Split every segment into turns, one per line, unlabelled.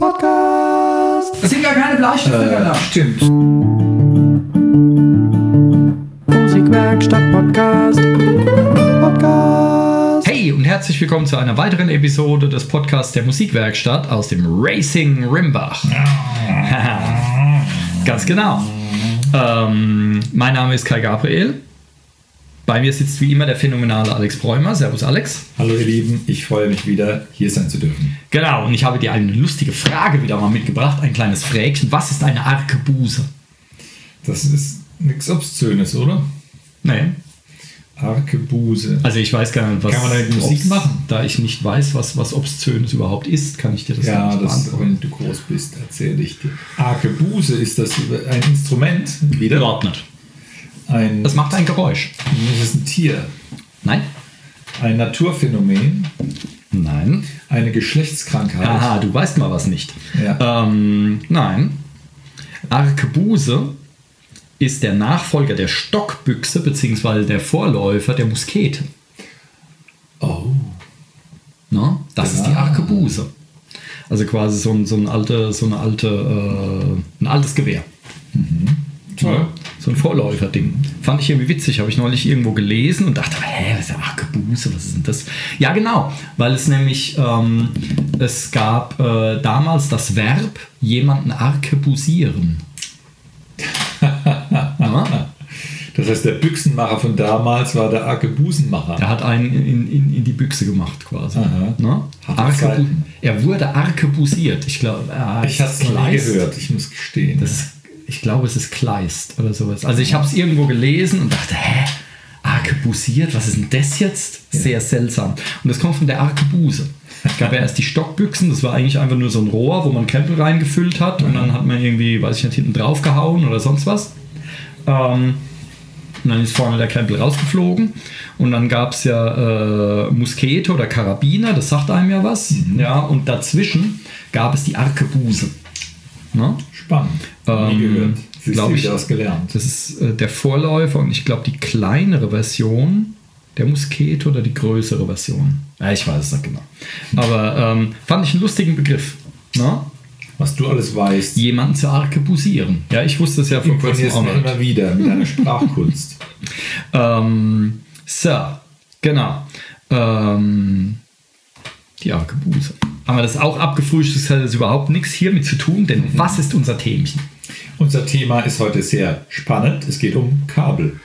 Podcast.
Das sind gar keine Bleistifte mehr da.
Stimmt. Musikwerkstatt Podcast. Podcast.
Hey und herzlich willkommen zu einer weiteren Episode des Podcasts der Musikwerkstatt aus dem Racing Rimbach. Ganz genau. Ähm, mein Name ist Kai Gabriel. Bei mir sitzt wie immer der phänomenale Alex Bräumer. Servus Alex.
Hallo ihr Lieben, ich freue mich wieder, hier sein zu dürfen.
Genau, und ich habe dir eine lustige Frage wieder mal mitgebracht, ein kleines Fräkchen. Was ist eine Arkebuse?
Das ist nichts Obszönes, oder?
Nee,
Arkebuse.
also ich weiß gar nicht, was...
Kann man damit Musik machen?
Da ich nicht weiß, was, was Obszönes überhaupt ist, kann ich dir das
Ja,
nicht
das, wenn du groß bist, erzähle ich dir. Arkebuse ist das ein Instrument, wieder
Überhaupt nicht.
Ein,
Das macht ein Geräusch.
das ist ein Tier,
Nein?
ein Naturphänomen,
Nein.
eine Geschlechtskrankheit.
Aha, du weißt mal was nicht.
Ja.
Ähm, nein. Arkebuse ist der Nachfolger der Stockbüchse beziehungsweise der Vorläufer der Muskete.
Oh,
Ne? Das ist die
Genau.
Arkebuse. Also quasi so ein, so ein, alte, so eine alte, äh, ein altes Gewehr.
toll.
So ein Vorläuferding. Fand ich irgendwie witzig, habe ich neulich irgendwo gelesen und dachte, hä, was ist der Arkebuse, was ist denn das? Ja, genau, weil es nämlich, ähm, es gab äh, damals das Verb, jemanden arkebusieren. ja,
Das heißt, der Büchsenmacher von damals war der Arkebusenmacher.
er hat einen in, in, in die Büchse gemacht quasi. Ne? Arkebu er wurde arkebusiert. Ich glaube, er
ich habe es gehört, ich muss gestehen.
Das ich glaube, es ist Kleist oder sowas. Also ich habe es irgendwo gelesen und dachte, hä? Arkebusiert? Was ist denn das jetzt? Sehr seltsam. Und das kommt von der Arkebuse. Es gab ja erst die Stockbüchsen, das war eigentlich einfach nur so ein Rohr, wo man Krempel reingefüllt hat und dann hat man irgendwie, weiß ich nicht, hinten drauf gehauen oder sonst was. Ähm, und dann ist vorne der Krempel rausgeflogen. Und dann gab es ja äh, Muskete oder Karabiner, das sagt einem ja was. Ja, und dazwischen gab es die Arkebuse. Ne?
Spannend.
Ähm,
nie gehört. Siehst
glaub
du,
ich-
gelernt.
Das ist äh, der Vorläufer und ich glaube die kleinere Version der Muskete oder die größere Version. Ja, ich weiß es nicht genau. Aber ähm, fand ich einen lustigen Begriff. Ne?
Was du alles weißt.
Jemanden zu arkebusieren. Ja, ich wusste es ja vor kurzem auch nicht.
immer wieder mit deiner Sprachkunst.
Ähm, so, genau. Ähm, die Arkebuse. Haben wir das auch abgefrühstückt? Das hat jetzt überhaupt nichts hiermit zu tun, denn was ist unser Themchen?
Unser Thema ist heute sehr spannend. Es geht um Kabel.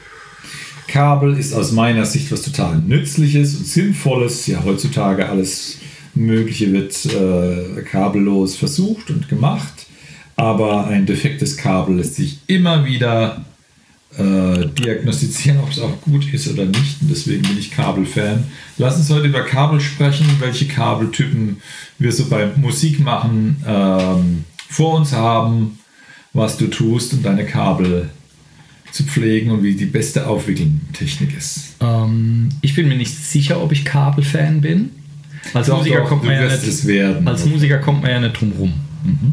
Kabel ist aus meiner Sicht was total Nützliches und Sinnvolles. Ja, heutzutage alles Mögliche wird äh, kabellos versucht und gemacht. Aber ein defektes Kabel lässt sich immer wieder äh, diagnostizieren, ob es auch gut ist oder nicht. Und deswegen bin ich Kabelfan. Lass uns heute über Kabel sprechen, welche Kabeltypen wir so beim Musikmachen ähm, vor uns haben, was du tust, um deine Kabel zu pflegen und wie die beste Aufwickeltechnik ist.
Ähm, ich bin mir nicht sicher, ob ich Kabelfan bin. Als
Doch,
Musiker
doch,
kommt man ja nicht,
werden.
Als Musiker kommt man ja nicht drum rum.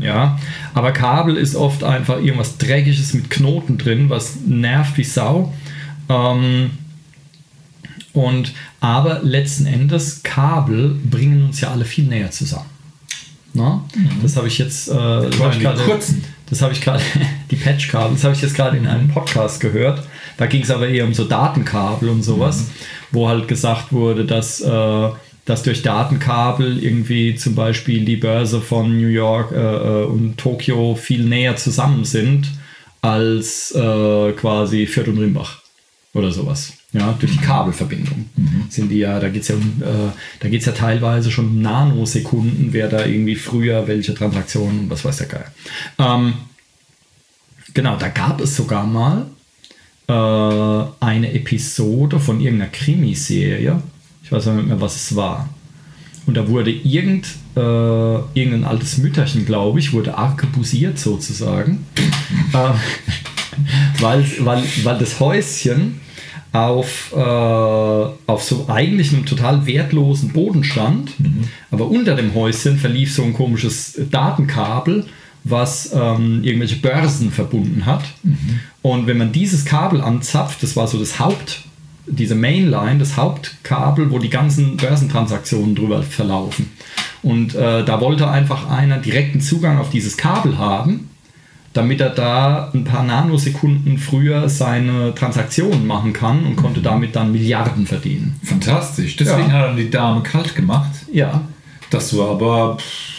Ja, aber Kabel ist oft einfach irgendwas Dreckiges mit Knoten drin, was nervt wie Sau. Ähm, und aber letzten Endes Kabel bringen uns ja alle viel näher zusammen. Na? Das habe ich jetzt, äh, das habe ich gerade, das habe ich gerade, die Patchkabel, das habe ich jetzt gerade in einem Podcast gehört. Da ging es aber eher um so Datenkabel und sowas, wo halt gesagt wurde, dass, äh, dass durch Datenkabel irgendwie zum Beispiel die Börse von New York äh, äh, und Tokio viel näher zusammen sind als äh, quasi Fürth und Rimbach oder sowas. Ja, durch die Kabelverbindung sind die ja, da geht es ja um, äh, da geht's ja teilweise schon um Nanosekunden, wer da irgendwie früher welche Transaktionen, was weiß der Geil. Ähm, genau, da gab es sogar mal äh, eine Episode von irgendeiner Krimiserie. Ich weiß auch nicht mehr, was es war. Und da wurde irgend, äh, irgendein altes Mütterchen, glaube ich, wurde arkebusiert sozusagen. ähm, weil, weil, weil das Häuschen auf, äh, auf so eigentlich einem total wertlosen Boden stand. Aber unter dem Häuschen verlief so ein komisches Datenkabel, was ähm, irgendwelche Börsen verbunden hat. Und wenn man dieses Kabel anzapft, das war so das Haupt diese Mainline, das Hauptkabel, wo die ganzen Börsentransaktionen drüber verlaufen. Und äh, da wollte einfach einer direkten Zugang auf dieses Kabel haben, damit er da ein paar Nanosekunden früher seine Transaktionen machen kann und konnte damit dann Milliarden verdienen.
Fantastisch. Deswegen
Ja.
hat er die Dame kalt gemacht.
Ja,
Das war aber pff,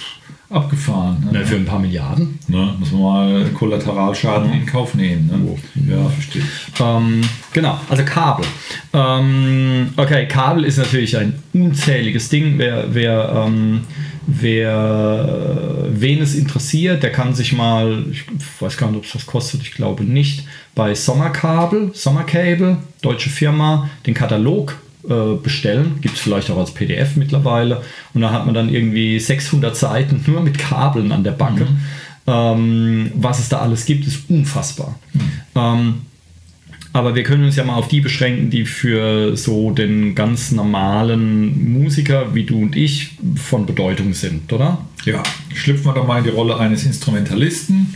abgefahren. Ne?
ne, für ein paar Milliarden.
Ne? Muss man mal Kollateralschaden in Kauf nehmen. Ne? Ja, verstehe.
Ähm, genau, also Kabel. Ähm, okay, Kabel ist natürlich ein unzähliges Ding. Wer, wer, ähm, wer wen es interessiert, der kann sich mal, ich weiß gar nicht, ob es was kostet, ich glaube nicht, bei Sommerkabel, Sommercable, deutsche Firma, den Katalog äh, bestellen. Gibt es vielleicht auch als PDF mittlerweile. Und da hat man dann irgendwie 600 Seiten nur mit Kabeln an der Backe. Ähm, was es da alles gibt, ist unfassbar. Ähm, aber wir können uns ja mal auf die beschränken, die für so den ganz normalen Musiker wie du und ich von Bedeutung sind, oder?
Ja, schlüpfen wir doch mal in die Rolle eines Instrumentalisten.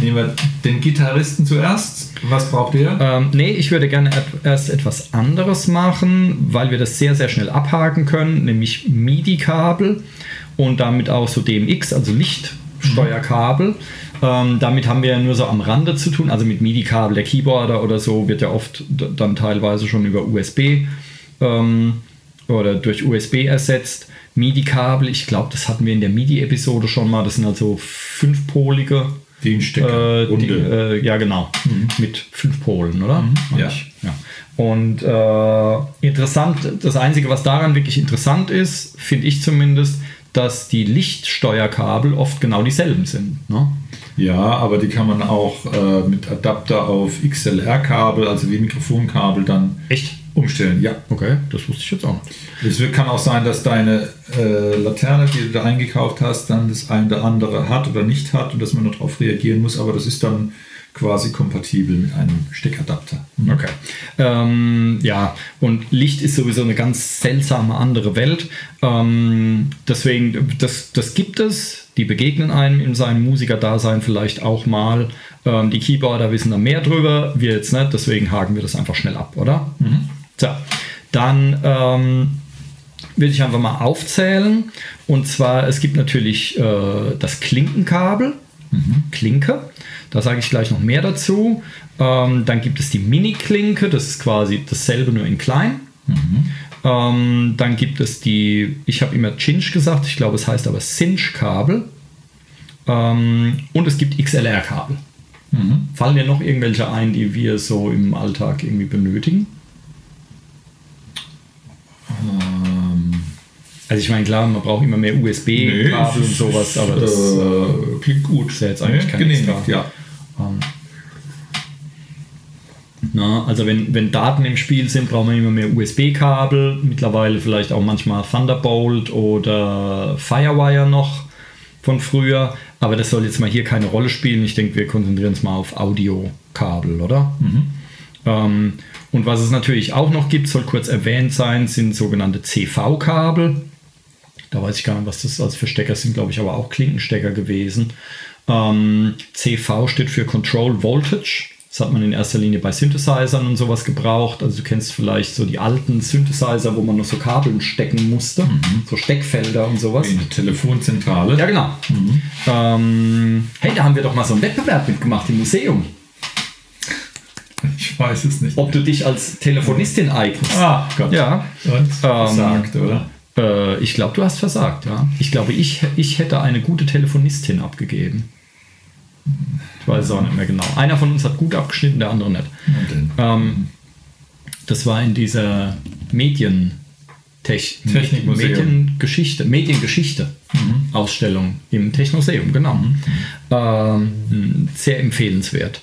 Nehmen wir den Gitarristen zuerst. Was braucht ihr?
Ähm, nee, ich würde gerne erst etwas anderes machen, weil wir das sehr, sehr schnell abhaken können, nämlich MIDI-Kabel und damit auch so DMX, also Lichtsteuerkabel. Ähm, damit haben wir ja nur so am Rande zu tun, also mit MIDI-Kabel. Der Keyboarder oder so wird ja oft dann teilweise schon über USB ähm, oder durch USB ersetzt. MIDI-Kabel, ich glaube, das hatten wir in der MIDI-Episode schon mal. Das sind also fünfpolige
Den Stecker.
äh, die, äh, ja, genau. Mit fünf Polen, oder? Meine
ja.
ja. Und äh, interessant, das Einzige, was daran wirklich interessant ist, finde ich zumindest, dass die Lichtsteuerkabel oft genau dieselben sind. Ne?
Ja, aber die kann man auch äh, mit Adapter auf XLR-Kabel, also wie Mikrofonkabel, dann
Echt?
Umstellen. Ja.
Okay, das wusste ich jetzt auch nicht.
Es kann auch sein, dass deine äh, Laterne, die du da eingekauft hast, dann das eine oder andere hat oder nicht hat und dass man darauf reagieren muss, aber das ist dann quasi kompatibel mit einem Steckadapter.
Okay. Ähm, ja, und Licht ist sowieso eine ganz seltsame andere Welt. Ähm, deswegen, das, das gibt es. Die begegnen einem in seinem Musikerdasein vielleicht auch mal. Ähm, die Keyboarder wissen da mehr drüber, wir jetzt nicht. Deswegen haken wir das einfach schnell ab, oder? So, dann ähm, will ich einfach mal aufzählen. Und zwar, es gibt natürlich äh, das Klinkenkabel, Klinke. Da sage ich gleich noch mehr dazu. Ähm, dann gibt es die Mini-Klinke, das ist quasi dasselbe nur in klein. Ähm, dann gibt es die, ich habe immer Cinch gesagt, ich glaube es heißt aber Cinch-Kabel. Ähm, und es gibt XLR-Kabel. Fallen dir noch irgendwelche ein, die wir so im Alltag irgendwie benötigen?
Ähm,
Also ich meine, klar, man braucht immer mehr USB-Kabel und sowas, aber das äh,
äh, klingt gut.
ist ja jetzt eigentlich kein
genehmigt,
extra.
ja.
Na, also wenn, wenn Daten im Spiel sind, braucht man immer mehr USB-Kabel. Mittlerweile vielleicht auch manchmal Thunderbolt oder Firewire noch von früher. Aber das soll jetzt mal hier keine Rolle spielen. Ich denke, wir konzentrieren uns mal auf Audiokabel, oder? Ähm, und was es natürlich auch noch gibt, soll kurz erwähnt sein, sind sogenannte CV-Kabel. Da weiß ich gar nicht, was das als für Stecker sind, glaube ich, aber auch Klinkenstecker gewesen. Ähm, CV steht für Control Voltage. Das hat man in erster Linie bei Synthesizern und sowas gebraucht. Also du kennst vielleicht so die alten Synthesizer, wo man noch so Kabeln stecken musste, so Steckfelder und sowas.
In der Telefonzentrale.
Ja, genau. Ähm, hey, da haben wir doch mal so einen Wettbewerb mitgemacht im Museum.
Ich weiß es nicht.
Ob du dich als Telefonistin eignest.
Ah, Gott.
Ja.
Und versagt, oder?
Äh, ich glaube, du hast versagt, ja. Ich glaube, ich, ich hätte eine gute Telefonistin abgegeben. Ich weiß es auch nicht mehr genau. Einer von uns hat gut abgeschnitten, der andere nicht. Ähm, das war in dieser Medien
Technikmuseum.
Mediengeschichte, Mediengeschichte Ausstellung im Technoseum, genau. Ähm, sehr empfehlenswert.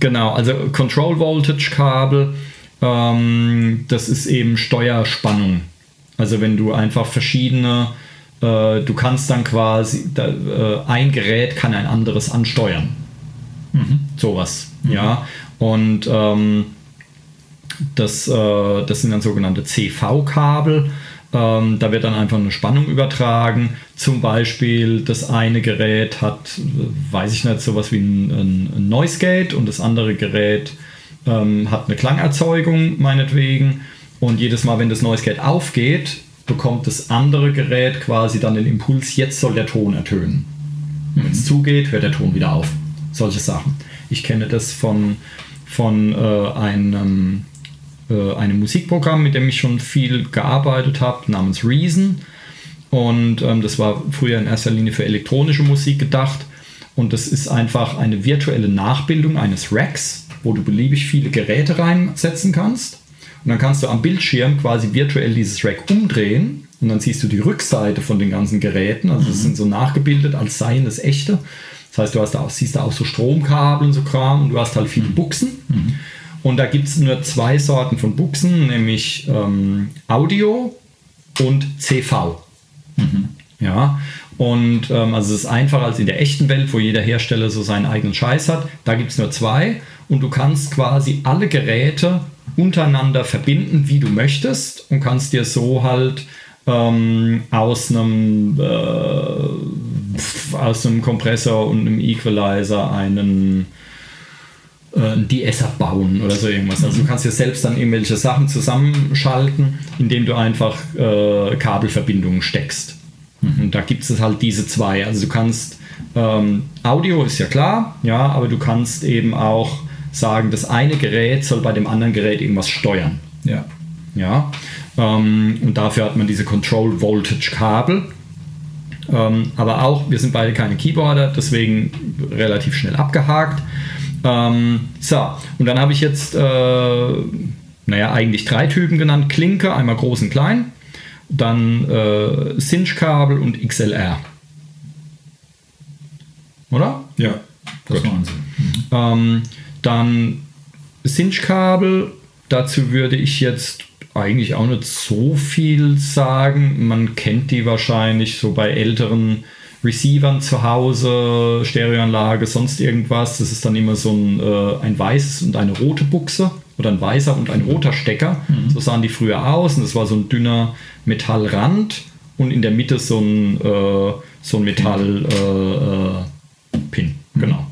Genau, also Control Voltage Kabel, ähm, das ist eben Steuerspannung. Also wenn du einfach verschiedene, äh, du kannst dann quasi, da, äh, ein Gerät kann ein anderes ansteuern. Sowas, ja. Und ähm, das, äh, das sind dann sogenannte CV-Kabel. Ähm, da wird dann einfach eine Spannung übertragen. Zum Beispiel das eine Gerät hat, weiß ich nicht, sowas wie ein, ein, Noise Gate und das andere Gerät ähm, hat eine Klangerzeugung meinetwegen und jedes Mal, wenn das neues Gerät aufgeht, bekommt das andere Gerät quasi dann den Impuls, jetzt soll der Ton ertönen. Mhm. Wenn es zugeht, hört der Ton wieder auf. Solche Sachen. Ich kenne das von, von äh, einem, äh, einem Musikprogramm, mit dem ich schon viel gearbeitet habe, namens Reason. Und ähm, das war früher in erster Linie für elektronische Musik gedacht. Und das ist einfach eine virtuelle Nachbildung eines Racks, wo du beliebig viele Geräte reinsetzen kannst. Und dann kannst du am Bildschirm quasi virtuell dieses Rack umdrehen und dann siehst du die Rückseite von den ganzen Geräten. Also es mhm. sind so nachgebildet, als seien es echte. Das heißt, du hast da auch, siehst da auch so Stromkabel und so Kram und du hast halt viele Buchsen. Mhm. Und da gibt es nur zwei Sorten von Buchsen, nämlich ähm, Audio und CV. Mhm. Ja, und ähm, also es ist einfacher als in der echten Welt, wo jeder Hersteller so seinen eigenen Scheiß hat. Da gibt es nur zwei und du kannst quasi alle Geräte untereinander verbinden, wie du möchtest und kannst dir so halt ähm, aus einem äh, aus einem Kompressor und einem Equalizer einen äh, ein DS bauen oder so irgendwas. Also du kannst dir selbst dann irgendwelche Sachen zusammenschalten, indem du einfach äh, Kabelverbindungen steckst. Mhm. Und da gibt es halt diese zwei. Also du kannst ähm, Audio ist ja klar, ja, aber du kannst eben auch sagen, das eine Gerät soll bei dem anderen Gerät irgendwas steuern.
Ja.
Ja. Ähm, und dafür hat man diese Control Voltage Kabel. Ähm, aber auch, wir sind beide keine Keyboarder, deswegen relativ schnell abgehakt. Ähm, so, und dann habe ich jetzt, äh, naja, eigentlich drei Typen genannt: Klinke, einmal groß und klein, dann äh, Cinch-Kabel und XLR. Oder?
Ja,
das Gut. waren sie. Mhm. Ähm, dann Cinch-Kabel, dazu würde ich jetzt eigentlich auch nicht so viel sagen. Man kennt die wahrscheinlich so bei älteren Receivern zu Hause, Stereoanlage, sonst irgendwas. Das ist dann immer so ein, äh, ein weißes und eine rote Buchse oder ein weißer und ein roter Stecker. Mhm. So sahen die früher aus und das war so ein dünner Metallrand und in der Mitte so ein, äh, so ein Metallpin. Äh, äh. Mhm. Genau.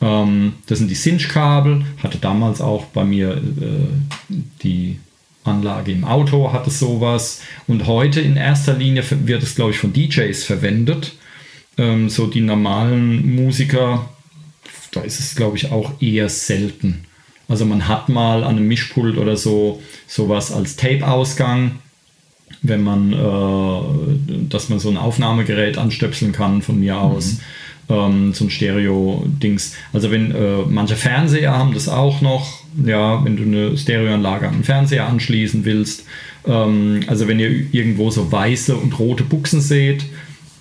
Ähm, das sind die Cinch-Kabel. Hatte damals auch bei mir äh, die Anlage im Auto, hatte sowas. Und heute in erster Linie wird es, glaube ich, von DJs verwendet. Ähm, so die normalen Musiker, da ist es, glaube ich, auch eher selten. Also man hat mal an einem Mischpult oder so sowas als Tape-Ausgang, wenn man, äh, dass man so ein Aufnahmegerät anstöpseln kann von mir aus. Mhm ähm, so ein Stereo-Dings. Also wenn äh, manche Fernseher haben das auch noch, ja, wenn du eine Stereoanlage an den Fernseher anschließen willst. Ähm, also wenn ihr irgendwo so weiße und rote Buchsen seht,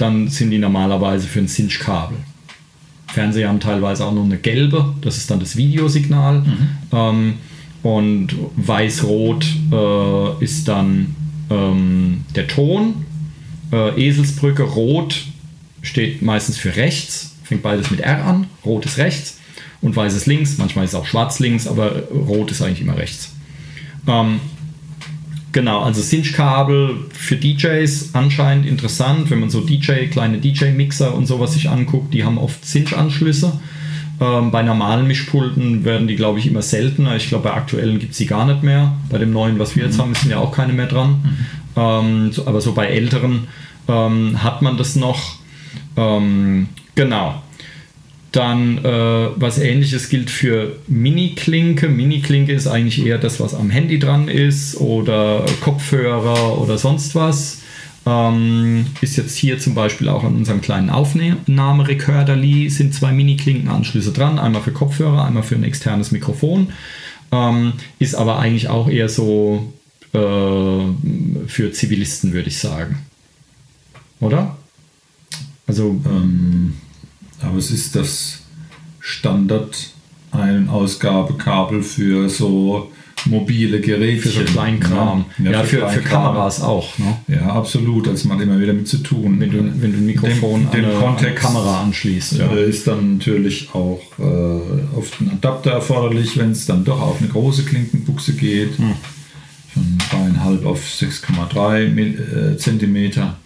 dann sind die normalerweise für ein Cinch-Kabel. Fernseher haben teilweise auch noch eine gelbe, das ist dann das Videosignal. Mhm. Ähm, und weiß-rot äh, ist dann ähm, der Ton. Äh, Eselsbrücke rot steht meistens für rechts, fängt beides mit R an, rot ist rechts und weiß ist links, manchmal ist es auch schwarz links, aber rot ist eigentlich immer rechts. Ähm, genau, also Cinch-Kabel für DJs anscheinend interessant, wenn man so DJ, kleine DJ-Mixer und sowas sich anguckt, die haben oft Cinch-Anschlüsse. Ähm, bei normalen Mischpulten werden die, glaube ich, immer seltener. Ich glaube, bei aktuellen gibt es sie gar nicht mehr. Bei dem neuen, was wir jetzt mhm. haben, sind ja auch keine mehr dran. Mhm. Ähm, so, aber so bei älteren ähm, hat man das noch. Ähm, genau. Dann äh, was ähnliches gilt für Mini-Klinke. Mini-Klinke ist eigentlich eher das, was am Handy dran ist oder Kopfhörer oder sonst was. Ähm, ist jetzt hier zum Beispiel auch an unserem kleinen Aufnahmerekorderli sind zwei Mini-Klinkenanschlüsse dran. Einmal für Kopfhörer, einmal für ein externes Mikrofon. Ähm, ist aber eigentlich auch eher so äh, für Zivilisten, würde ich sagen. Oder?
Also, ähm, aber es ist das Standard ein Ausgabekabel für so mobile Geräte.
Für so Kleinkram.
Ja, ja, für, für, für, Kameras auch. Ne? Ja, absolut. Also man hat immer wieder mit zu tun.
Wenn du, wenn du ein Mikrofon
dem, dem an eine Kamera anschließt.
Ja. Ist dann natürlich auch äh, oft ein Adapter erforderlich, wenn es dann doch auf eine große Klinkenbuchse geht. Hm.
Von 3,5 auf 6,3 äh, Zentimeter.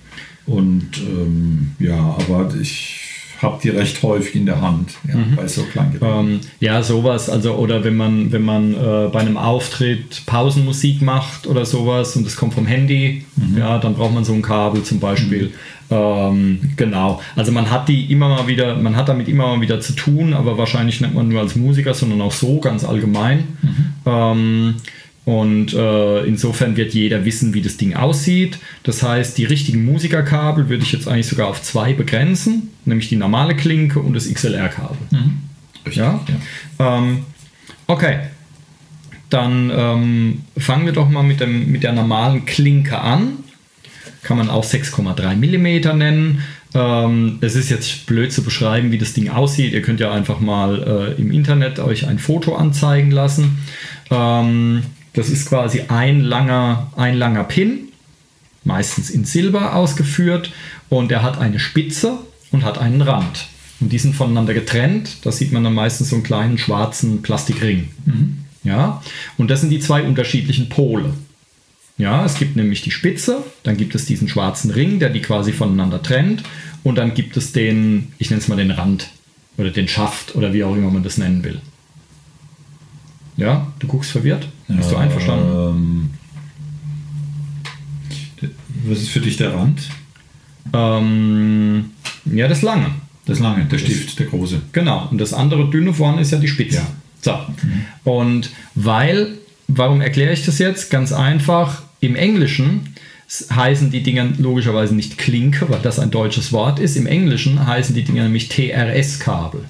Und ähm, ja, aber ich habt ihr recht häufig in der Hand ja, bei so kleinen.
Ähm, ja, sowas. Also, oder wenn man, wenn man äh, bei einem Auftritt Pausenmusik macht oder sowas und es kommt vom Handy, ja, dann braucht man so ein Kabel zum Beispiel. Ähm, genau. Also man hat die immer mal wieder, man hat damit immer mal wieder zu tun, aber wahrscheinlich nicht man nur als Musiker, sondern auch so ganz allgemein. Ähm, und äh, insofern wird jeder wissen, wie das Ding aussieht. Das heißt, die richtigen Musikerkabel würde ich jetzt eigentlich sogar auf zwei begrenzen, nämlich die normale Klinke und das XLR-Kabel.
Richtig,
Ja? Ähm, okay. Dann ähm, fangen wir doch mal mit, dem, mit der normalen Klinke an. Kann man auch 6,3 mm nennen. Ähm, es ist jetzt blöd zu beschreiben, wie das Ding aussieht. Ihr könnt ja einfach mal äh, im Internet euch ein Foto anzeigen lassen. Ähm, das ist quasi ein langer, ein langer Pin, meistens in Silber ausgeführt. Und er hat eine Spitze und hat einen Rand. Und die sind voneinander getrennt. Da sieht man dann meistens so einen kleinen schwarzen Plastikring. Ja, und das sind die zwei unterschiedlichen Pole. Ja, es gibt nämlich die Spitze, dann gibt es diesen schwarzen Ring, der die quasi voneinander trennt, und dann gibt es den, ich nenne es mal den Rand oder den Schaft oder wie auch immer man das nennen will. Ja, du guckst verwirrt? Bist du einverstanden?
Ähm, was ist für dich der Rand?
Ähm, ja, das lange.
Das lange, der Stift, der große.
Genau, und das andere dünne vorne ist ja die Spitze.
Ja.
So. Und weil, warum erkläre ich das jetzt? Ganz einfach, im Englischen heißen die Dinger logischerweise nicht Klinke, weil das ein deutsches Wort ist. Im Englischen heißen die Dinger nämlich TRS-Kabel.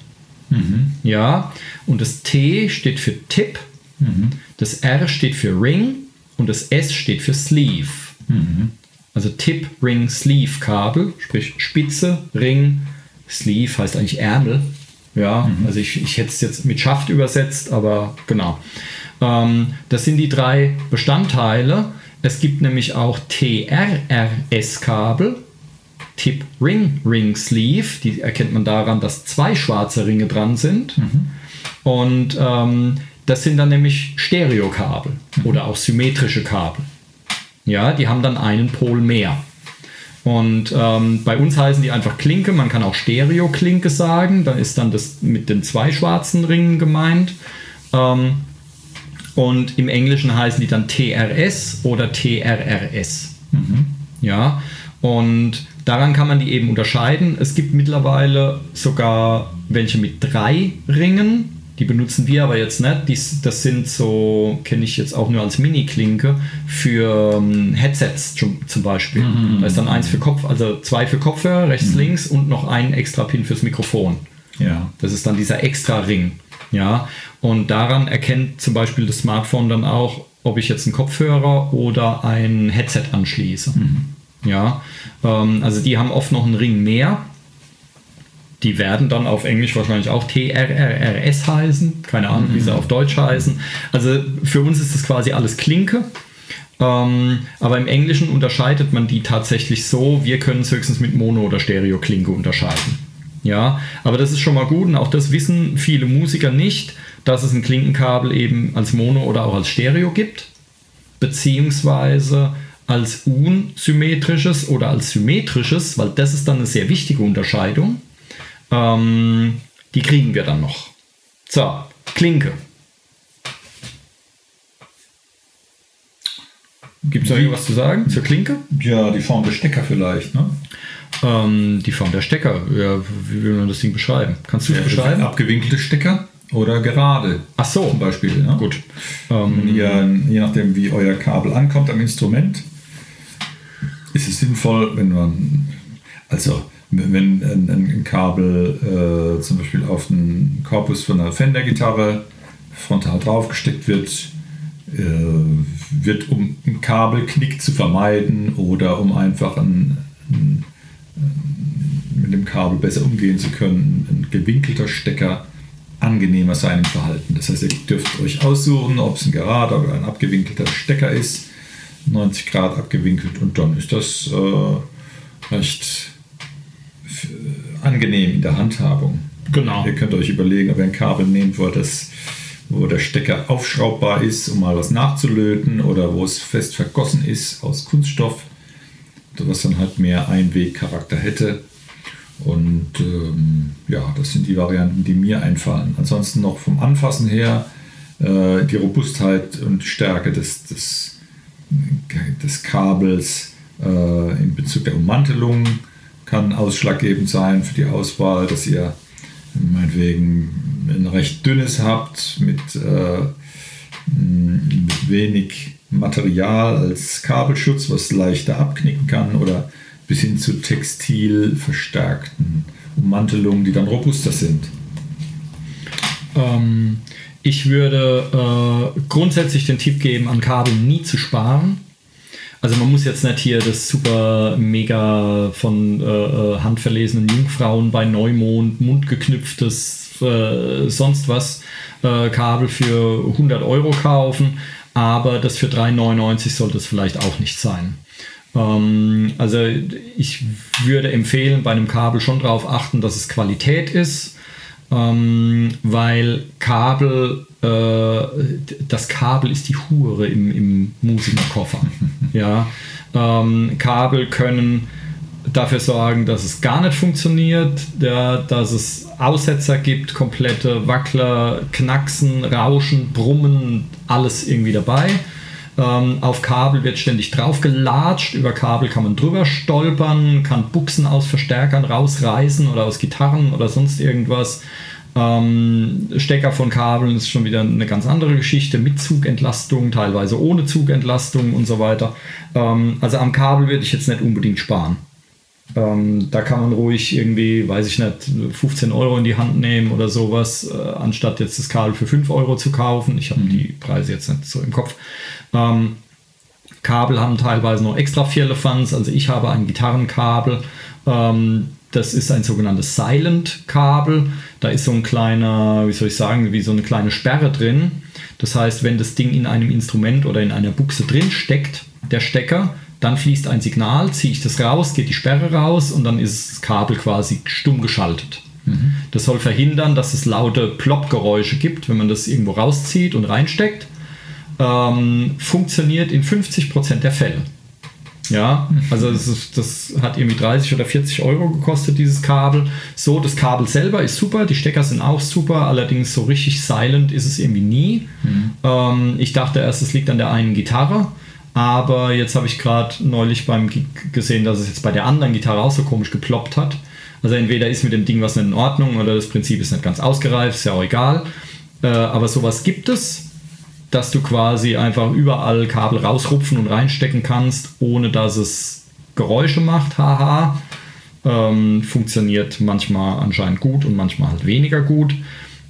Ja, und das T steht für Tip, das R steht für Ring. Und das S steht für Sleeve. Also Tip, Ring, Sleeve Kabel, sprich Spitze, Ring, Sleeve heißt eigentlich Ärmel. Ja, also ich, ich hätte es jetzt mit Schaft übersetzt, aber genau. Ähm, das sind die drei Bestandteile. Es gibt nämlich auch TRRS-Kabel, Tip Ring Ring Sleeve. Die erkennt man daran, dass zwei schwarze Ringe dran sind. Und ähm, das sind dann nämlich Stereokabel oder auch symmetrische Kabel. Ja, die haben dann einen Pol mehr. Und ähm, bei uns heißen die einfach Klinke, man kann auch Stereo-Klinke sagen, da ist dann das mit den zwei schwarzen Ringen gemeint. Ähm, und im Englischen heißen die dann TRS oder TRRS. Ja, und daran kann man die eben unterscheiden. Es gibt mittlerweile sogar welche mit drei Ringen. Die benutzen wir aber jetzt nicht. Dies, das sind so, kenne ich jetzt auch nur als Mini-Klinke für ähm, Headsets zum, zum Beispiel. Da ist dann eins für Kopf, also zwei für Kopfhörer, rechts, links und noch ein extra Pin fürs Mikrofon.
Ja.
Das ist dann dieser extra Ring. Ja, und daran erkennt zum Beispiel das Smartphone dann auch, ob ich jetzt einen Kopfhörer oder ein Headset anschließe. Ja, ähm, also die haben oft noch einen Ring mehr. Die werden dann auf Englisch wahrscheinlich auch TRRRS heißen. Keine Ahnung, wie sie auf Deutsch heißen. Also für uns ist das quasi alles Klinke. Ähm, aber im Englischen unterscheidet man die tatsächlich so. Wir können es höchstens mit Mono- oder Stereo-Klinke unterscheiden. Ja, aber das ist schon mal gut und auch das wissen viele Musiker nicht, dass es ein Klinkenkabel eben als Mono oder auch als Stereo gibt, beziehungsweise als unsymmetrisches oder als symmetrisches, weil das ist dann eine sehr wichtige Unterscheidung. Ähm, die kriegen wir dann noch. So, Klinke. Gibt es da irgendwas zu sagen zur Klinke?
Ja, die Form des Stecker vielleicht, ne?
Ähm, die Form der Stecker. Ja, wie will man das Ding beschreiben? Kannst du es beschreiben?
Abgewinkelte Stecker oder gerade.
Ach so,
Zum Beispiel. Ne?
gut. Ähm,
ihr, je nachdem, wie euer Kabel ankommt am Instrument, ist es sinnvoll, wenn man, also wenn ein, ein Kabel äh, zum Beispiel auf den Korpus von einer Fender-Gitarre frontal draufgesteckt wird, äh, wird, um einen Kabelknick zu vermeiden oder um einfach ein, ein, mit dem Kabel besser umgehen zu können, ein gewinkelter Stecker angenehmer sein im Verhalten. Das heißt, ihr dürft euch aussuchen, ob es ein gerader oder ein abgewinkelter Stecker ist, 90 Grad abgewinkelt und dann ist das äh, recht f- angenehm in der Handhabung.
Genau.
Ihr könnt euch überlegen, ob ihr ein Kabel nehmt, wo, das, wo der Stecker aufschraubbar ist, um mal was nachzulöten oder wo es fest vergossen ist aus Kunststoff, was dann halt mehr Einwegcharakter hätte. Und ähm, ja, das sind die Varianten, die mir einfallen. Ansonsten noch vom Anfassen her äh, die Robustheit und Stärke des, des, des Kabels äh, in Bezug der Ummantelung kann ausschlaggebend sein für die Auswahl, dass ihr meinetwegen ein recht dünnes habt mit, äh, mit wenig Material als Kabelschutz, was leichter abknicken kann oder bis hin zu textil verstärkten Ummantelungen, die dann robuster sind.
Ähm, ich würde äh, grundsätzlich den Tipp geben, an Kabeln nie zu sparen. Also man muss jetzt nicht hier das super mega von äh, äh handverlesenen Jungfrauen bei Neumond, mundgeknüpftes, äh, sonst was äh, Kabel für 100 Euro kaufen, aber das für 3,99 sollte es vielleicht auch nicht sein. Ähm, also ich würde empfehlen, bei einem Kabel schon darauf achten, dass es Qualität ist, ähm, weil Kabel, äh, das Kabel ist die Hure im, im Musikerkoffer. ja, ähm, Kabel können dafür sorgen, dass es gar nicht funktioniert, ja, dass es Aussetzer gibt, komplette Wackler, Knacksen, Rauschen, Brummen, alles irgendwie dabei. Ähm, auf Kabel wird ständig draufgelatscht. Über Kabel kann man drüber stolpern, kann Buchsen aus Verstärkern rausreißen oder aus Gitarren oder sonst irgendwas. Ähm, Stecker von Kabeln ist schon wieder eine ganz andere Geschichte mit Zugentlastung, teilweise ohne Zugentlastung und so weiter. Ähm, also am Kabel würde ich jetzt nicht unbedingt sparen. Ähm, da kann man ruhig irgendwie, weiß ich nicht, 15 Euro in die Hand nehmen oder sowas, äh, anstatt jetzt das Kabel für 5 Euro zu kaufen. Ich habe mhm. die Preise jetzt nicht so im Kopf. Ähm, Kabel haben teilweise noch extra Vierlefanz. Also ich habe ein Gitarrenkabel. Ähm, das ist ein sogenanntes Silent-Kabel. Da ist so ein kleiner, wie soll ich sagen, wie so eine kleine Sperre drin. Das heißt, wenn das Ding in einem Instrument oder in einer Buchse drin steckt, der Stecker, dann fließt ein Signal, ziehe ich das raus, geht die Sperre raus und dann ist das Kabel quasi stumm geschaltet. Mhm. Das soll verhindern, dass es laute Plopp-Geräusche gibt, wenn man das irgendwo rauszieht und reinsteckt. Ähm, funktioniert in 50% der Fälle. Ja, also das, ist, das, hat irgendwie 30 oder 40 Euro gekostet, dieses Kabel. So, das Kabel selber ist super, die Stecker sind auch super, allerdings so richtig silent ist es irgendwie nie. Mhm. Ähm, ich dachte erst, es liegt an der einen Gitarre. Aber jetzt habe ich gerade neulich beim Gig gesehen, dass es jetzt bei der anderen Gitarre auch so komisch geploppt hat. Also entweder ist mit dem Ding was nicht in Ordnung oder das Prinzip ist nicht ganz ausgereift, ist ja auch egal. Äh, aber sowas gibt es, dass du quasi einfach überall Kabel rausrupfen und reinstecken kannst, ohne dass es Geräusche macht. Haha. Ähm, funktioniert manchmal anscheinend gut und manchmal halt weniger gut.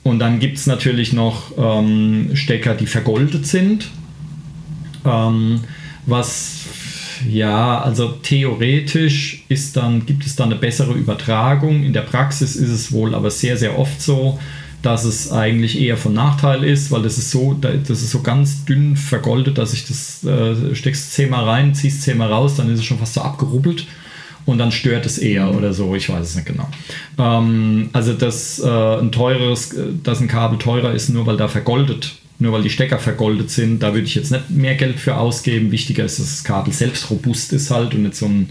Und dann gibt es natürlich noch ähm, Stecker, die vergoldet sind. Ähm, was ja, also theoretisch ist dann, gibt es dann eine bessere Übertragung. In der Praxis ist es wohl aber sehr, sehr oft so, dass es eigentlich eher von Nachteil ist, weil das ist so, das ist so ganz dünn vergoldet, dass ich das äh, steckst zehnmal rein, ziehst zehnmal raus, dann ist es schon fast so abgerubbelt und dann stört es eher oder so, ich weiß es nicht genau. Ähm, also dass äh, ein teures, dass ein Kabel teurer ist, nur weil da vergoldet nur weil die Stecker vergoldet sind, da würde ich jetzt nicht mehr Geld für ausgeben. Wichtiger ist, dass das Kabel selbst robust ist halt und nicht so ein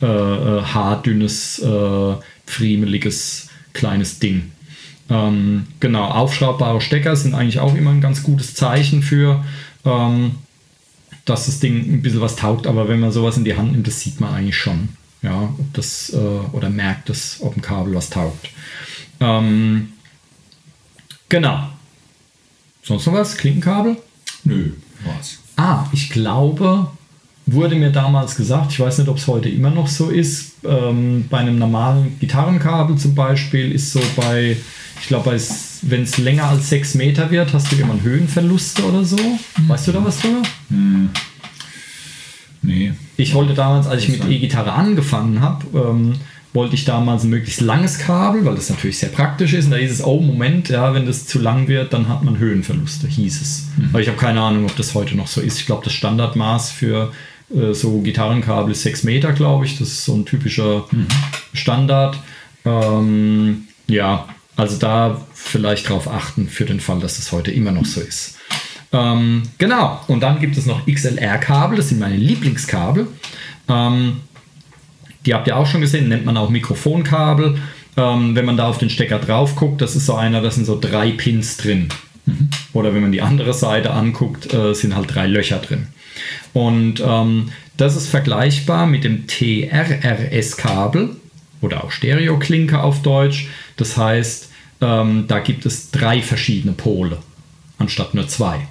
äh, äh, haardünnes, äh, friemeliges, kleines Ding. Ähm, genau, aufschraubbare Stecker sind eigentlich auch immer ein ganz gutes Zeichen für, ähm, dass das Ding ein bisschen was taugt, aber wenn man sowas in die Hand nimmt, das sieht man eigentlich schon. Ja, ob das äh, oder merkt es, ob ein Kabel was taugt. Ähm, genau, Sonst noch was? Klinkenkabel?
Nö, was.
Ah, ich glaube, wurde mir damals gesagt, ich weiß nicht, ob es heute immer noch so ist, ähm, bei einem normalen Gitarrenkabel zum Beispiel ist so bei, ich glaube, wenn es länger als 6 Meter wird, hast du immer Höhenverluste oder so. Mhm. Weißt du da was drüber? Mhm. Nee. Ich wollte damals, als ich mit E-Gitarre angefangen habe, ähm, wollte ich damals ein möglichst langes Kabel, weil das natürlich sehr praktisch ist. Und da hieß es, oh Moment, ja, wenn das zu lang wird, dann hat man Höhenverluste, hieß es. Mhm. Aber ich habe keine Ahnung, ob das heute noch so ist. Ich glaube, das Standardmaß für äh, so Gitarrenkabel ist 6 Meter, glaube ich. Das ist so ein typischer mhm. Standard. Ähm, ja, also da vielleicht drauf achten für den Fall, dass das heute immer noch so ist. Ähm, genau, und dann gibt es noch XLR-Kabel, das sind meine Lieblingskabel. Ähm, die habt ihr auch schon gesehen, nennt man auch Mikrofonkabel. ähm, wenn man da auf den Stecker drauf guckt, das ist so einer, da sind so drei Pins drin. Mhm. Oder wenn man die andere Seite anguckt, äh, sind halt drei Löcher drin. Und ähm, das ist vergleichbar mit dem TRRS-Kabel oder auch Stereo-Klinke auf Deutsch. Das heißt, ähm, da gibt es drei verschiedene Pole anstatt nur zwei.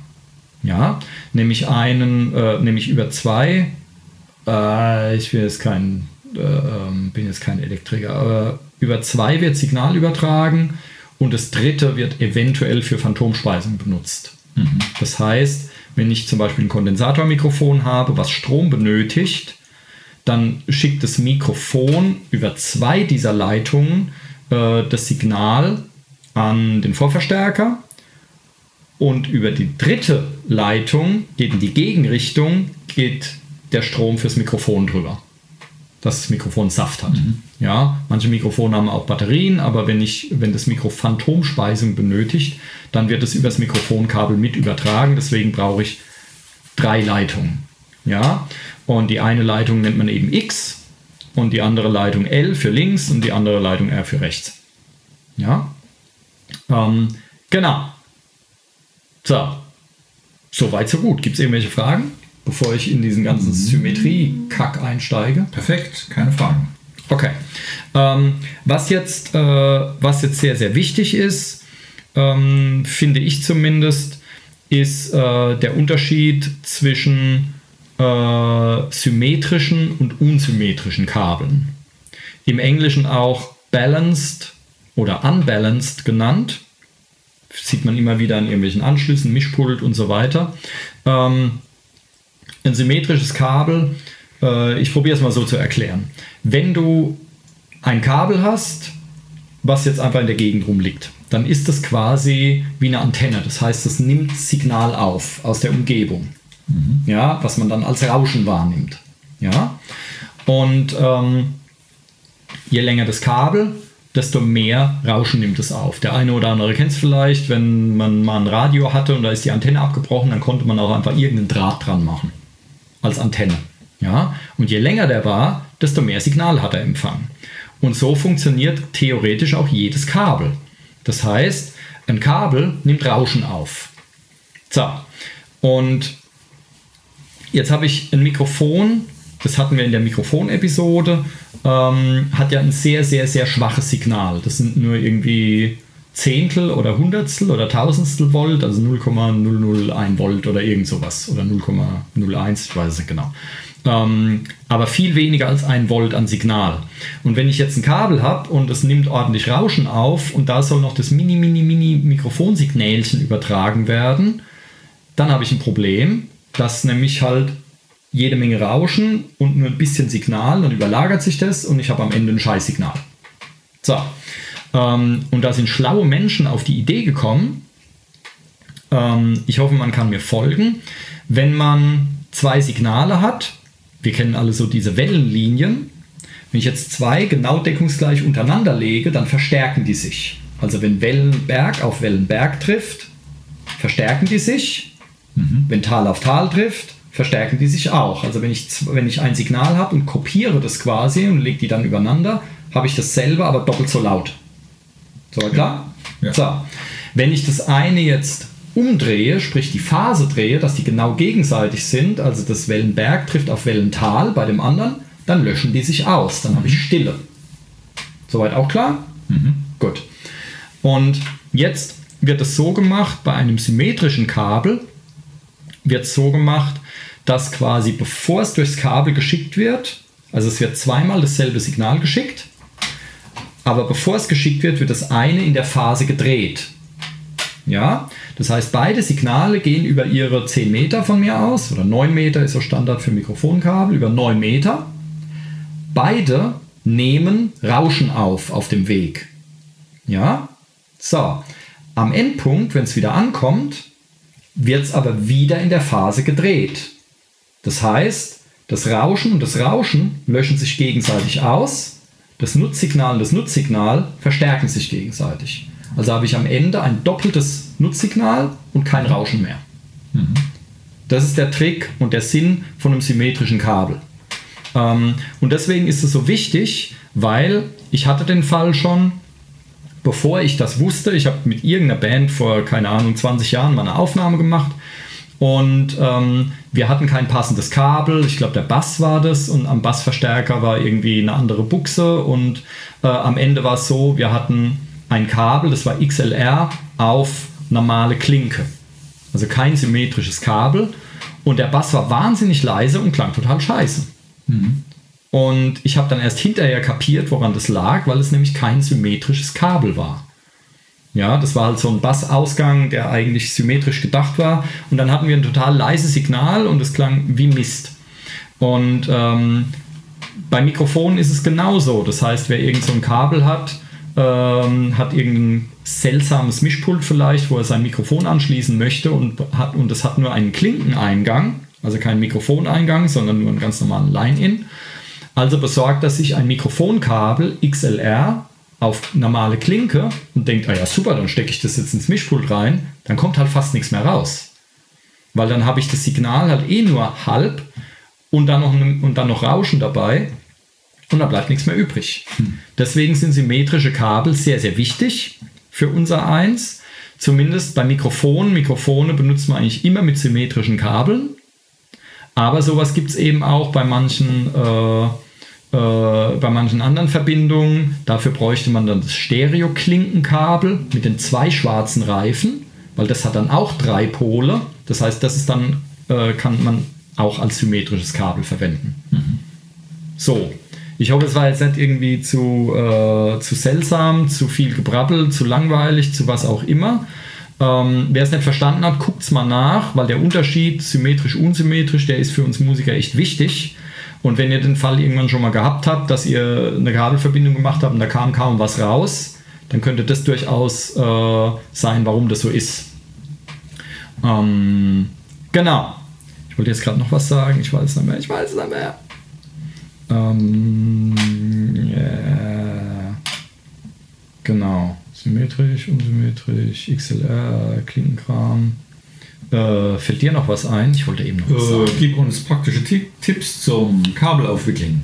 Ja, nämlich einen, äh, nämlich über zwei. Äh, ich bin jetzt kein, äh, ähm, bin jetzt kein Elektriker, aber über zwei wird Signal übertragen und das dritte wird eventuell für Phantomspeisung benutzt. Mhm. Das heißt, wenn ich zum Beispiel ein Kondensatormikrofon habe, was Strom benötigt, dann schickt das Mikrofon über zwei dieser Leitungen äh, das Signal an den Vorverstärker und über die dritte Leitung geht in die Gegenrichtung, geht der Strom fürs Mikrofon drüber. Dass das Mikrofon Saft hat. Mhm. Ja, manche Mikrofone haben auch Batterien, aber wenn, ich, wenn das Mikro Phantomspeisung benötigt, dann wird es über das Mikrofonkabel mit übertragen. Deswegen brauche ich drei Leitungen. Ja, und die eine Leitung nennt man eben X und die andere Leitung L für links und die andere Leitung R für rechts. Ja, ähm, genau. So, so weit, so gut. Gibt es irgendwelche Fragen, bevor ich in diesen ganzen mhm. Symmetrie-Kack einsteige?
Perfekt, keine Fragen.
Okay. Ähm, was, jetzt, äh, was jetzt sehr, sehr wichtig ist, ähm, finde ich zumindest, ist äh, der Unterschied zwischen äh, symmetrischen und unsymmetrischen Kabeln. Im Englischen auch balanced oder unbalanced genannt sieht man immer wieder an irgendwelchen Anschlüssen, Mischpult und so weiter. Ähm, ein symmetrisches Kabel, äh, ich probiere es mal so zu erklären. Wenn du ein Kabel hast, was jetzt einfach in der Gegend rumliegt, dann ist das quasi wie eine Antenne. Das heißt, es nimmt Signal auf aus der Umgebung. Mhm. Ja, was man dann als Rauschen wahrnimmt. Ja. Und ähm, je länger das Kabel, desto mehr Rauschen nimmt es auf. Der eine oder andere kennt es vielleicht, wenn man mal ein Radio hatte und da ist die Antenne abgebrochen, dann konnte man auch einfach irgendeinen Draht dran machen. Als Antenne. Ja? Und je länger der war, desto mehr Signal hat er empfangen. Und so funktioniert theoretisch auch jedes Kabel. Das heißt, ein Kabel nimmt Rauschen auf. So, und jetzt habe ich ein Mikrofon, das hatten wir in der Mikrofonepisode, ähm, hat ja ein sehr, sehr, sehr schwaches Signal. Das sind nur irgendwie Zehntel oder Hundertstel oder Tausendstel Volt, also 0,001 Volt oder irgend sowas oder 0,01, ich weiß es nicht genau. Ähm, aber viel weniger als ein Volt an Signal. Und wenn ich jetzt ein Kabel habe und es nimmt ordentlich Rauschen auf und da soll noch das mini, mini, mini Mikrofonsignälchen übertragen werden, dann habe ich ein Problem, dass nämlich halt jede Menge Rauschen und nur ein bisschen Signal, dann überlagert sich das und ich habe am Ende ein Scheißsignal. So. Ähm, und da sind schlaue Menschen auf die Idee gekommen. Ähm, ich hoffe, man kann mir folgen. Wenn man zwei Signale hat, wir kennen alle so diese Wellenlinien. Wenn ich jetzt zwei genau deckungsgleich untereinander lege, dann verstärken die sich. Also wenn Wellenberg auf Wellenberg trifft, verstärken die sich. Mhm. Wenn Tal auf Tal trifft, verstärken die sich auch. Also wenn ich, wenn ich ein Signal habe und kopiere das quasi und lege die dann übereinander, habe ich dasselbe, aber doppelt so laut. So, klar? Ja. So. Wenn ich das eine jetzt umdrehe, sprich die Phase drehe, dass die genau gegenseitig sind, also das Wellenberg trifft auf Wellental bei dem anderen, dann löschen die sich aus. Dann habe ich Stille. Soweit auch klar? Mhm. Gut. Und jetzt wird es so gemacht, bei einem symmetrischen Kabel wird es so gemacht, dass quasi bevor es durchs Kabel geschickt wird, also es wird zweimal dasselbe Signal geschickt, aber bevor es geschickt wird, wird das eine in der Phase gedreht. Ja, das heißt, beide Signale gehen über ihre 10 Meter von mir aus, oder 9 Meter ist so Standard für Mikrofonkabel, über 9 Meter. Beide nehmen Rauschen auf auf dem Weg. Ja, so. Am Endpunkt, wenn es wieder ankommt, wird es aber wieder in der Phase gedreht. Das heißt, das Rauschen und das Rauschen löschen sich gegenseitig aus. Das Nutzsignal und das Nutzsignal verstärken sich gegenseitig. Also habe ich am Ende ein doppeltes Nutzsignal und kein Rauschen mehr. Mhm. Das ist der Trick und der Sinn von einem symmetrischen Kabel. Ähm, und deswegen ist es so wichtig, weil ich hatte den Fall schon, bevor ich das wusste, ich habe mit irgendeiner Band vor, keine Ahnung, 20 Jahren mal eine Aufnahme gemacht und ähm, wir hatten kein passendes Kabel. Ich glaube, der Bass war das und am Bassverstärker war irgendwie eine andere Buchse. Und äh, am Ende war es so, wir hatten ein Kabel, das war XLR, auf normale Klinke. Also kein symmetrisches Kabel. Und der Bass war wahnsinnig leise und klang total scheiße. Mhm. Und ich habe dann erst hinterher kapiert, woran das lag, weil es nämlich kein symmetrisches Kabel war. Ja, das war halt so ein Bassausgang, der eigentlich symmetrisch gedacht war. Und dann hatten wir ein total leises Signal und es klang wie Mist. Und ähm, bei Mikrofonen ist es genauso. Das heißt, wer irgend so ein Kabel hat, ähm, hat irgendein seltsames Mischpult vielleicht, wo er sein Mikrofon anschließen möchte und hat und es hat nur einen Klinkeneingang, also keinen Mikrofoneingang, sondern nur einen ganz normalen Line-In. Also besorgt er sich ein Mikrofonkabel XLR auf normale Klinke und denkt, ah ja super, dann stecke ich das jetzt ins Mischpult rein, dann kommt halt fast nichts mehr raus. Weil dann habe ich das Signal halt eh nur halb und dann noch, und dann noch Rauschen dabei und da bleibt nichts mehr übrig. Hm. Deswegen sind symmetrische Kabel sehr, sehr wichtig für unser Eins. Zumindest bei Mikrofonen. Mikrofone benutzt man eigentlich immer mit symmetrischen Kabeln. Aber sowas gibt es eben auch bei manchen äh, äh, bei manchen anderen Verbindungen. Dafür bräuchte man dann das Stereo-Klinkenkabel mit den zwei schwarzen Reifen, weil das hat dann auch drei Pole. Das heißt, das ist dann, äh, kann man auch als symmetrisches Kabel verwenden. Mhm. So, ich hoffe, es war jetzt nicht irgendwie zu, äh, zu seltsam, zu viel gebrabbelt, zu langweilig, zu was auch immer. Ähm, Wer es nicht verstanden hat, guckt es mal nach, weil der Unterschied symmetrisch-unsymmetrisch, der ist für uns Musiker echt wichtig. Und wenn ihr den Fall irgendwann schon mal gehabt habt, dass ihr eine Kabelverbindung gemacht habt und da kam kaum was raus, dann könnte das durchaus äh, sein, warum das so ist. Ähm, genau. Ich wollte jetzt gerade noch was sagen, ich weiß es nicht mehr, ich weiß es nicht mehr. Ähm, yeah. Genau. Symmetrisch, unsymmetrisch, XLR, Klinkenkram. Äh, fällt dir noch was ein? Ich wollte eben noch was
äh, sagen. Gib uns praktische Tipps zum Kabelaufwickeln.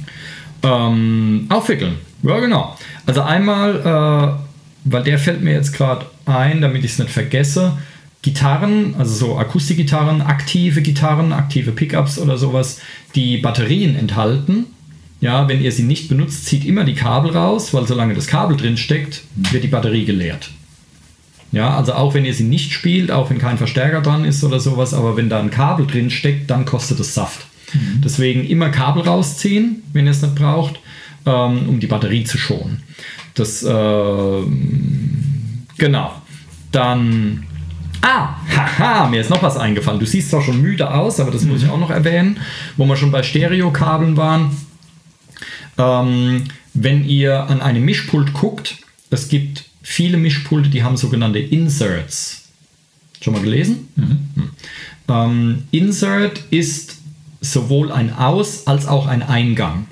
Ähm, aufwickeln, ja genau. Also einmal, äh, weil der fällt mir jetzt gerade ein, damit ich es nicht vergesse. Gitarren, also so Akustikgitarren, aktive Gitarren, aktive Pickups oder sowas, die Batterien enthalten. Ja, wenn ihr sie nicht benutzt, zieht immer die Kabel raus, weil solange das Kabel drin steckt, wird die Batterie geleert. Ja, also auch wenn ihr sie nicht spielt, auch wenn kein Verstärker dran ist oder sowas, aber wenn da ein Kabel drin steckt, dann kostet es Saft. Mhm. Deswegen immer Kabel rausziehen, wenn ihr es nicht braucht, ähm, um die Batterie zu schonen. Das, äh, genau. Dann Ah, haha, mir ist noch was eingefallen. Du siehst zwar schon müde aus, aber das mhm. muss ich auch noch erwähnen, wo wir schon bei Stereokabeln waren. Ähm, wenn ihr an einem Mischpult guckt, es gibt viele Mischpulte, die haben sogenannte Inserts. Schon mal gelesen? Mhm. Hm. Ähm, Insert ist sowohl ein Aus- als auch ein Eingang.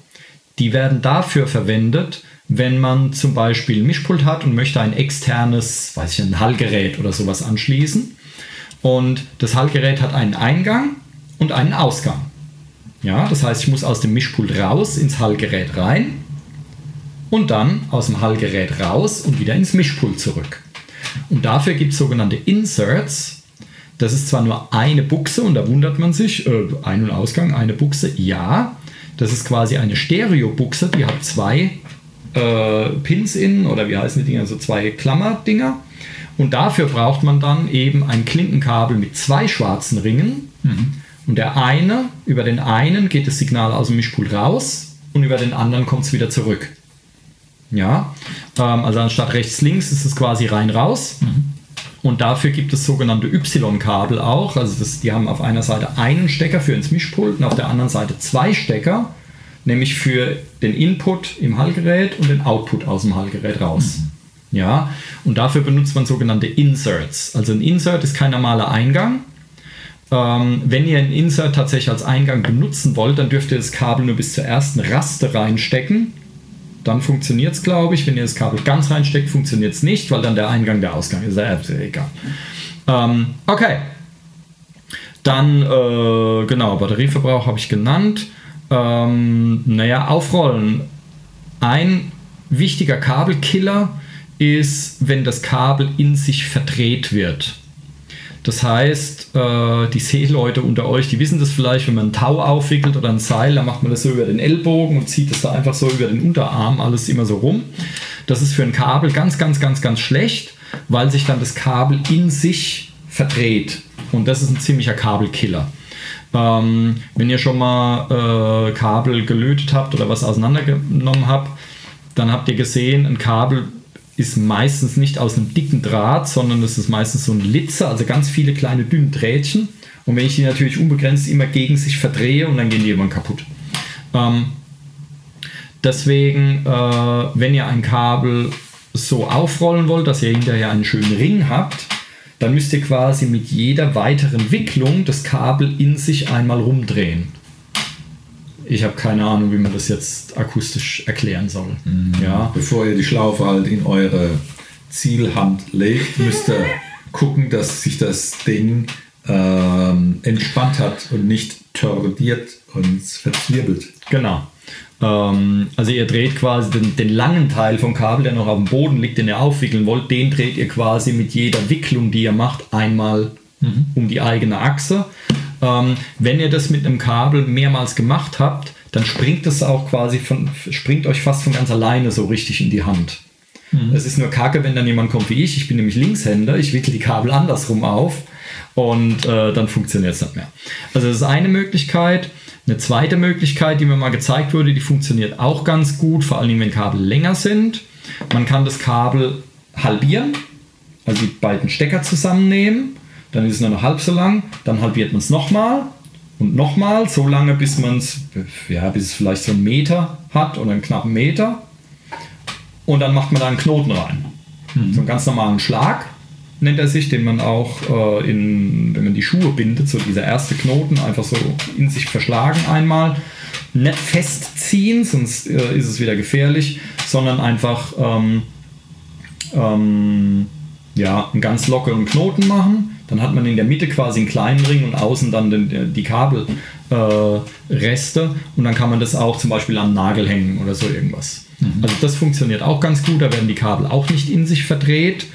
Die werden dafür verwendet, wenn man zum Beispiel ein Mischpult hat und möchte ein externes, weiß ich, ein Hallgerät oder sowas anschließen. Und das Hallgerät hat einen Eingang und einen Ausgang. Ja, das heißt, ich muss aus dem Mischpult raus ins Hallgerät rein und dann aus dem Hallgerät raus und wieder ins Mischpult zurück. Und dafür gibt es sogenannte Inserts. Das ist zwar nur eine Buchse und da wundert man sich, äh, Ein- und Ausgang, eine Buchse, ja. Das ist quasi eine Stereo-Buchse, die hat zwei äh, Pins innen oder wie heißen die Dinger, so zwei Klammerdinger. Und dafür braucht man dann eben ein Klinkenkabel mit zwei schwarzen Ringen. Mhm. Und der eine, über den einen geht das Signal aus dem Mischpult raus und über den anderen kommt es wieder zurück. Ja, ähm, also anstatt rechts-links ist es quasi rein raus. Mhm. Und dafür gibt es sogenannte Y-Kabel auch. Also das, die haben auf einer Seite einen Stecker für ins Mischpult und auf der anderen Seite zwei Stecker, nämlich für den Input im Hallgerät und den Output aus dem Hallgerät raus. Mhm. Ja, und dafür benutzt man sogenannte Inserts. Also ein Insert ist kein normaler Eingang. Ähm, wenn ihr ein Insert tatsächlich als Eingang benutzen wollt, dann dürft ihr das Kabel nur bis zur ersten Raste reinstecken dann funktioniert es, glaube ich. Wenn ihr das Kabel ganz reinsteckt, funktioniert es nicht, weil dann der Eingang der Ausgang ist. Äh, egal. Ähm, okay. Dann, äh, genau, Batterieverbrauch habe ich genannt. Ähm, naja, aufrollen. Ein wichtiger Kabelkiller ist, wenn das Kabel in sich verdreht wird. Das heißt, äh, die Seeleute unter euch, die wissen das vielleicht, wenn man ein Tau aufwickelt oder ein Seil, dann macht man das so über den Ellbogen und zieht das da einfach so über den Unterarm alles immer so rum. Das ist für ein Kabel ganz, ganz, ganz, ganz schlecht, weil sich dann das Kabel in sich verdreht. Und das ist ein ziemlicher Kabelkiller. Ähm, wenn ihr schon mal äh, Kabel gelötet habt oder was auseinandergenommen habt, dann habt ihr gesehen, ein Kabel ist meistens nicht aus einem dicken Draht, sondern es ist meistens so ein Litzer, also ganz viele kleine dünne Drähtchen. Und wenn ich die natürlich unbegrenzt immer gegen sich verdrehe und dann gehen die irgendwann kaputt. Ähm, deswegen, äh, wenn ihr ein Kabel so aufrollen wollt, dass ihr hinterher einen schönen Ring habt, dann müsst ihr quasi mit jeder weiteren Wicklung das Kabel in sich einmal rumdrehen. Ich habe keine Ahnung, wie man das jetzt akustisch erklären soll.
Mhm. Ja. Bevor ihr die Schlaufe halt in eure Zielhand legt, müsst ihr gucken, dass sich das Ding ähm, entspannt hat und nicht tordiert und verzwirbelt.
Genau. Ähm, also ihr dreht quasi den, den, langen Teil vom Kabel, der noch auf dem Boden liegt, den ihr aufwickeln wollt, den dreht ihr quasi mit jeder Wicklung, die ihr macht, einmal mhm. um die eigene Achse. Ähm, wenn ihr das mit einem Kabel mehrmals gemacht habt, dann springt es auch quasi von, springt euch fast von ganz alleine so richtig in die Hand. Mhm. Es ist nur kacke, wenn dann jemand kommt wie ich, ich bin nämlich Linkshänder, ich wickel die Kabel andersrum auf und äh, dann funktioniert es nicht mehr. Also das ist eine Möglichkeit. Eine zweite Möglichkeit, die mir mal gezeigt wurde, die funktioniert auch ganz gut, vor allem wenn Kabel länger sind. Man kann das Kabel halbieren, also die beiden Stecker zusammennehmen dann ist es nur noch halb so lang, dann halbiert man es nochmal und nochmal, so lange, bis man es, ja, bis es vielleicht so einen Meter hat oder einen knappen Meter. Und dann macht man da einen Knoten rein. Mhm. So einen ganz normalen Schlag nennt er sich, den man auch äh, in, wenn man die Schuhe bindet, so dieser erste Knoten einfach so in sich verschlagen einmal. Nicht festziehen, sonst äh, ist es wieder gefährlich, sondern einfach ähm, ähm, ja, einen ganz lockeren Knoten machen dann hat man in der Mitte quasi einen kleinen Ring und außen dann den, die Kabelreste äh, und dann kann man das auch zum Beispiel am Nagel hängen oder so irgendwas. Mhm. Also das funktioniert auch ganz gut, da werden die Kabel auch nicht in sich verdreht.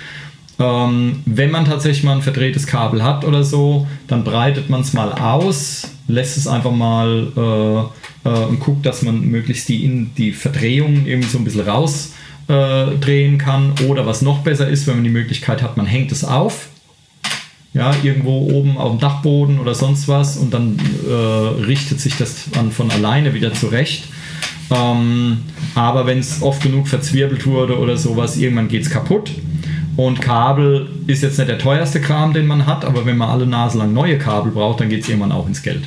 Ähm, wenn man tatsächlich mal ein verdrehtes Kabel hat oder so, dann breitet man es mal aus, lässt es einfach mal äh, äh, und guckt, dass man möglichst die, in, die Verdrehung irgendwie so ein bisschen rausdrehen äh, kann. Oder was noch besser ist, wenn man die Möglichkeit hat, man hängt es auf ja, irgendwo oben auf dem Dachboden oder sonst was und dann äh, richtet sich das dann von alleine wieder zurecht. Ähm, aber wenn es oft genug verzwirbelt wurde oder sowas, irgendwann geht es kaputt. Und Kabel ist jetzt nicht der teuerste Kram, den man hat, aber wenn man alle Nase lang neue Kabel braucht, dann geht es irgendwann auch ins Geld.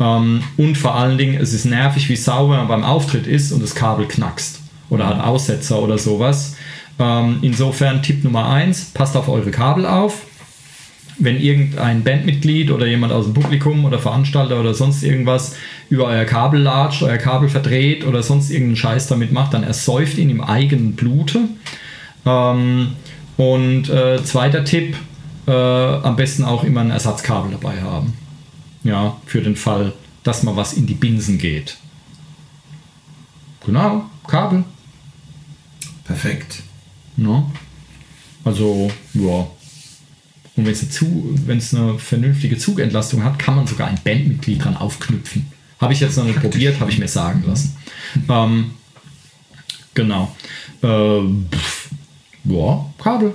Ähm, und vor allen Dingen, es ist nervig wie Sau, wenn man beim Auftritt ist und das Kabel knackst oder hat Aussetzer oder sowas. Ähm, insofern Tipp Nummer 1, passt auf eure Kabel auf wenn irgendein Bandmitglied oder jemand aus dem Publikum oder Veranstalter oder sonst irgendwas über euer Kabel latscht, euer Kabel verdreht oder sonst irgendeinen Scheiß damit macht, dann ersäuft ihn im eigenen Blute. Ähm, und äh, zweiter Tipp, äh, am besten auch immer ein Ersatzkabel dabei haben. Ja, für den Fall, dass mal was in die Binsen geht. Genau, Kabel.
Perfekt.
No? Also, ja, und wenn es eine, eine vernünftige Zugentlastung hat, kann man sogar ein Bandmitglied dran aufknüpfen. Habe ich jetzt noch nicht probiert, habe ich mir sagen lassen. Ähm, genau. Äh, pff, ja, Kabel.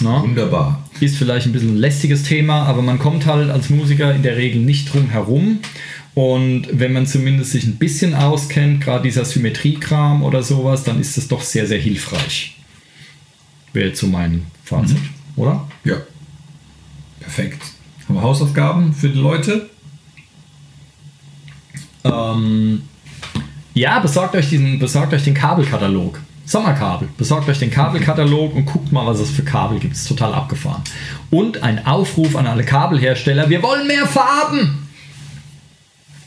Na? Wunderbar.
Ist vielleicht ein bisschen ein lästiges Thema, aber man kommt halt als Musiker in der Regel nicht drum herum. Und wenn man zumindest sich ein bisschen auskennt, gerade dieser Symmetriekram oder sowas, dann ist das doch sehr, sehr hilfreich. Wäre jetzt so mein Fazit. Mhm oder?
Ja. Perfekt. Haben wir Hausaufgaben für die Leute?
Ähm, ja, besorgt euch, diesen, besorgt euch den Kabelkatalog. Sommerkabel. Besorgt euch den Kabelkatalog und guckt mal, was es für Kabel gibt. Ist total abgefahren. Und ein Aufruf an alle Kabelhersteller: Wir wollen mehr Farben!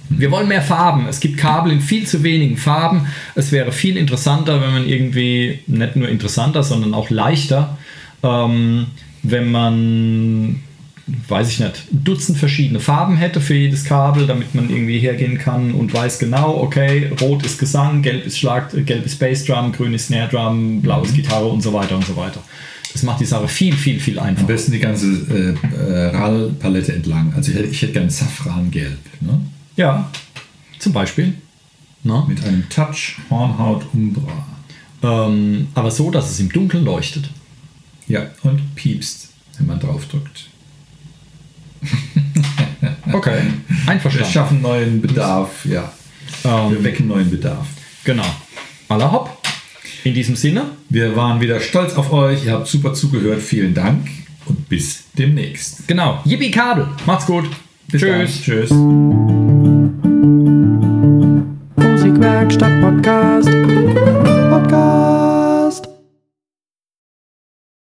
Wir wollen mehr Farben. Es gibt Kabel in viel zu wenigen Farben. Es wäre viel interessanter, wenn man irgendwie, nicht nur interessanter, sondern auch leichter ähm, wenn man weiß ich nicht, Dutzend verschiedene Farben hätte für jedes Kabel, damit man irgendwie hergehen kann und weiß genau, okay, rot ist Gesang, gelb ist Schlag, äh, gelb ist Bassdrum, grün ist Snare Drum, blau ist Gitarre und so weiter und so weiter. Das macht die Sache viel, viel, viel
Am
einfacher.
besten die ganze äh, äh, RAL-Palette entlang. Also ich hätte, ich hätte gerne Safrangelb. Ne?
Ja, zum Beispiel. Na?
Mit einem Touch Hornhaut Umbra.
Ähm, aber so, dass es im Dunkeln leuchtet.
Ja, und piepst, wenn man draufdrückt.
Okay,
Wir
einverstanden.
schaffen neuen Bedarf, ja.
Ähm,
Wir wecken neuen Bedarf.
Genau. Aller hopp. In diesem Sinne,
Wir waren wieder stolz auf euch. Ihr habt super zugehört. Vielen Dank und bis demnächst.
genau. Yippie Kabel. Macht's gut.
Bis
Tschüss.
Dann. Tschüss.
Musikwerkstatt